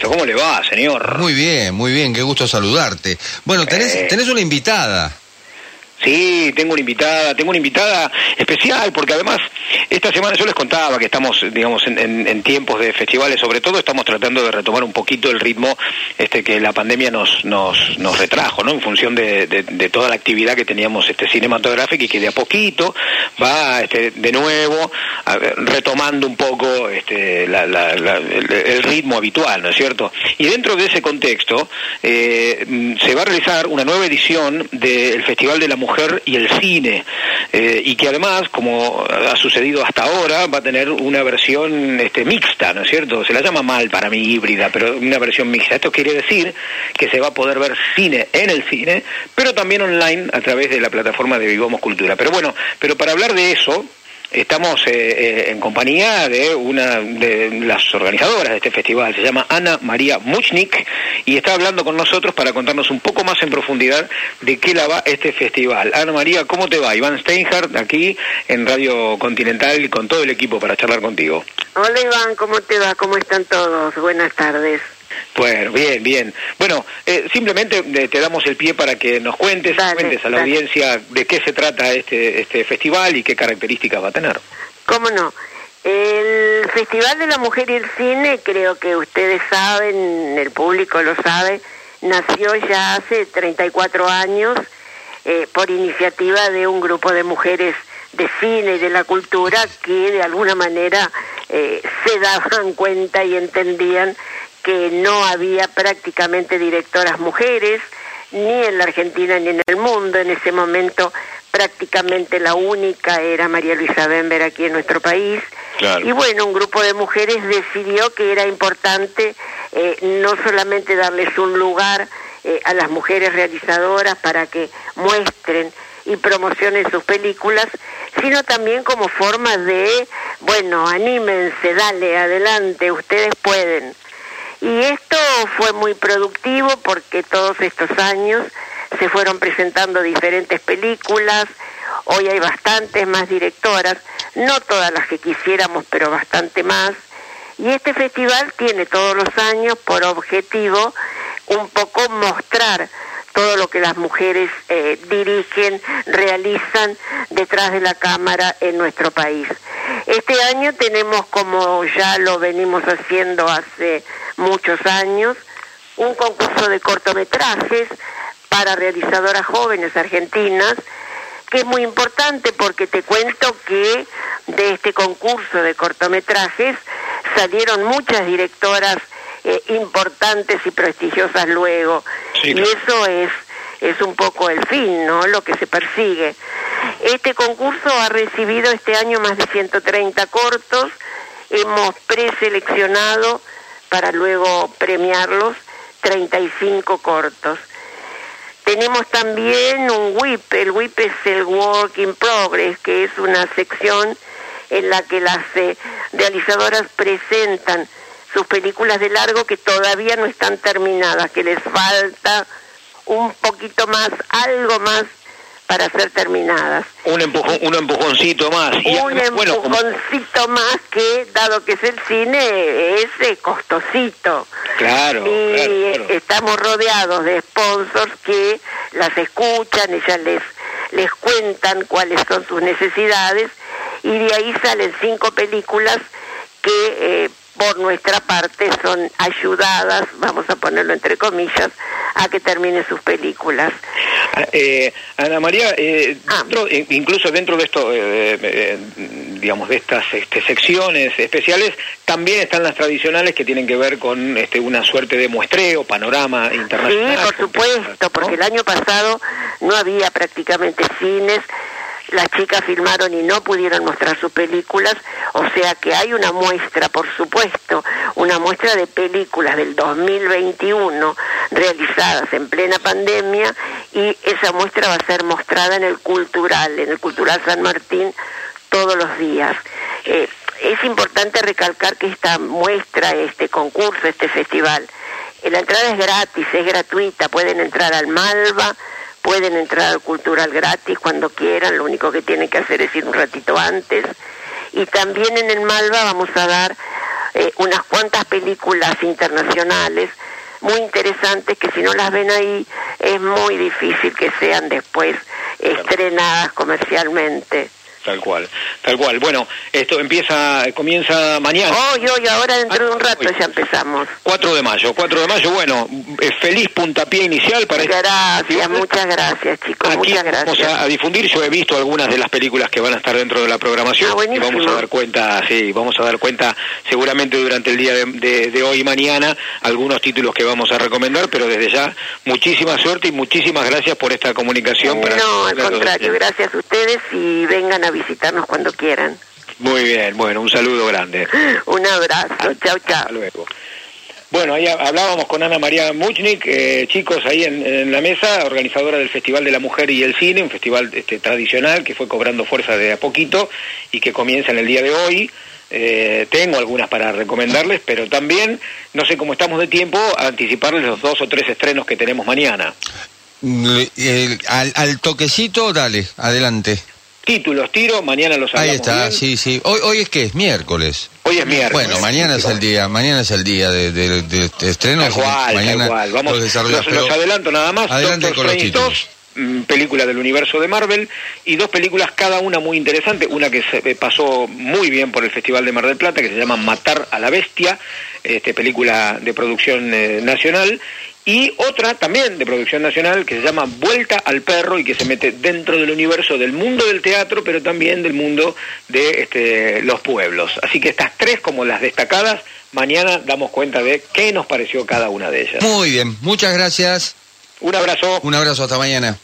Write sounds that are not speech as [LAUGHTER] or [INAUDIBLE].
supuesto. ¿Cómo le va, señor? Muy bien, muy bien, qué gusto saludarte. Bueno, tenés, Eh. tenés una invitada. Sí, tengo una invitada, tengo una invitada especial porque además esta semana yo les contaba que estamos, digamos, en, tiempos de festivales, sobre todo estamos tratando de retomar un poquito el ritmo este que la pandemia nos nos, nos retrajo, ¿no? En función de, de- toda la actividad que teníamos este cinematográfica y que de a poquito va este, de nuevo a retomando un poco este, la- el, el ritmo habitual, ¿no es cierto? Y dentro de ese contexto eh, se va a realizar una nueva edición del Festival de la Mujer y el Cine, eh, y que además, como ha sucedido hasta ahora, va a tener una versión este, mixta, ¿no es cierto? Se la llama mal para mí híbrida, pero una versión mixta. Esto quiere decir que se va a poder ver cine en el cine, pero también online a través de la plataforma de Vivamos Cultura. Pero bueno, pero para hablar de eso, Estamos eh, eh, en compañía de una de las organizadoras de este festival, se llama Ana María Muchnik, y está hablando con nosotros para contarnos un poco más en profundidad de qué la va este festival. Ana María, ¿cómo te va? Iván Steinhardt, aquí en Radio Continental, con todo el equipo para charlar contigo. Hola Iván, ¿cómo te va? ¿Cómo están todos? Buenas tardes. Bueno, bien, bien. Bueno, eh, simplemente eh, te damos el pie para que nos cuentes, Dale, cuentes a la dale. audiencia de qué se trata este, este festival y qué características va a tener. ¿Cómo no? El Festival de la Mujer y el Cine, creo que ustedes saben, el público lo sabe, nació ya hace 34 años eh, por iniciativa de un grupo de mujeres de cine y de la cultura que de alguna manera eh, se daban cuenta y entendían que no había prácticamente directoras mujeres, ni en la Argentina ni en el mundo. En ese momento prácticamente la única era María Luisa Bember aquí en nuestro país. Claro. Y bueno, un grupo de mujeres decidió que era importante eh, no solamente darles un lugar eh, a las mujeres realizadoras para que muestren y promocionen sus películas, sino también como forma de, bueno, anímense, dale, adelante, ustedes pueden. Y esto fue muy productivo porque todos estos años se fueron presentando diferentes películas, hoy hay bastantes más directoras, no todas las que quisiéramos, pero bastante más. Y este festival tiene todos los años por objetivo un poco mostrar todo lo que las mujeres eh, dirigen, realizan detrás de la cámara en nuestro país. Este año tenemos, como ya lo venimos haciendo hace muchos años, un concurso de cortometrajes para realizadoras jóvenes argentinas, que es muy importante porque te cuento que de este concurso de cortometrajes salieron muchas directoras eh, importantes y prestigiosas luego. Sí, y eso es, es un poco el fin, ¿no? Lo que se persigue. Este concurso ha recibido este año más de 130 cortos. Hemos preseleccionado para luego premiarlos 35 cortos. Tenemos también un WIP, el WIP es el Work in Progress, que es una sección en la que las eh, realizadoras presentan sus películas de largo que todavía no están terminadas, que les falta un poquito más, algo más para ser terminadas. Un, empujón, un empujoncito más. Y un además, bueno, como- empujoncito más que, dado que es el cine, es eh, costosito. Claro, y claro, claro. estamos rodeados de sponsors que las escuchan, ellas les, les cuentan cuáles son sus necesidades y de ahí salen cinco películas que eh, por nuestra parte son ayudadas, vamos a ponerlo entre comillas, a que terminen sus películas. Eh, Ana María, eh, Ah. dentro- eh, incluso dentro de esto, eh, eh, digamos, de estas este, secciones especiales, también están las tradicionales que tienen que ver con este, una suerte de muestreo, panorama Sí, internacional. por supuesto, porque el año pasado no había prácticamente cines, las chicas filmaron y no pudieron mostrar sus películas, o sea que hay una muestra, por supuesto, una muestra de películas del 2021 realizadas en plena pandemia y esa muestra va a ser mostrada en el Cultural, en el Cultural San Martín todos los días. Eh, es importante recalcar que esta muestra, este concurso, este festival, eh, la entrada es gratis, es gratuita, pueden entrar al Malva, pueden entrar al Cultural gratis cuando quieran, lo único que tienen que hacer es ir un ratito antes. Y también en el Malva vamos a dar eh, unas cuantas películas internacionales muy interesantes que si no las ven ahí es muy difícil que sean después estrenadas comercialmente. Tal cual, tal cual. Bueno, esto empieza, comienza mañana. Hoy, hoy, ahora dentro de un rato ya empezamos. 4 de mayo, 4 de mayo, bueno, eh, feliz puntapié inicial para este Gracias, muchas gracias chicos, muchas gracias. Vamos a, difundir, yo he visto algunas de las películas que van a estar dentro de la programación ah, y vamos a dar cuenta, sí, vamos a dar cuenta seguramente durante el día de, hoy y mañana algunos títulos que vamos a recomendar, pero desde ya muchísima suerte y muchísimas gracias por esta comunicación. no, al contrario, gracias a ustedes y vengan a visitarnos cuando quieran. Muy bien, bueno, un saludo grande. [LAUGHS] un abrazo, chao, chao. Hasta luego. Bueno, ahí hablábamos con Ana María Muchnik, eh, chicos ahí en, la mesa, organizadora del Festival de la Mujer y el Cine, un festival este, tradicional que fue cobrando fuerza de a poquito y que comienza en el día de hoy. Eh, tengo algunas para recomendarles, pero también, no sé cómo estamos de tiempo, a anticiparles los dos o tres estrenos que tenemos mañana. Mm, al, al toquecito, dale, adelante títulos tiro, mañana los hablamos Ahí está, sí, sí. Hoy, hoy es que es miércoles. Hoy es miércoles. Bueno, mañana es el día, mañana es el día de, de, estreno. mañana Vamos, los, adelanto nada más. Adelante con los títulos. Mm, película del universo de Marvel y dos películas cada una muy interesante, una que se eh, pasó muy bien por el Festival de Mar del Plata que se llama Matar a la Bestia, este película de producción eh, nacional y otra también de producción nacional que se llama Vuelta al Perro y que se mete dentro del universo del mundo del teatro, pero también del mundo de este, los pueblos. Así que estas tres como las destacadas, mañana damos cuenta de qué nos pareció cada una de ellas. Muy bien, muchas gracias. Un abrazo. Un abrazo, hasta mañana.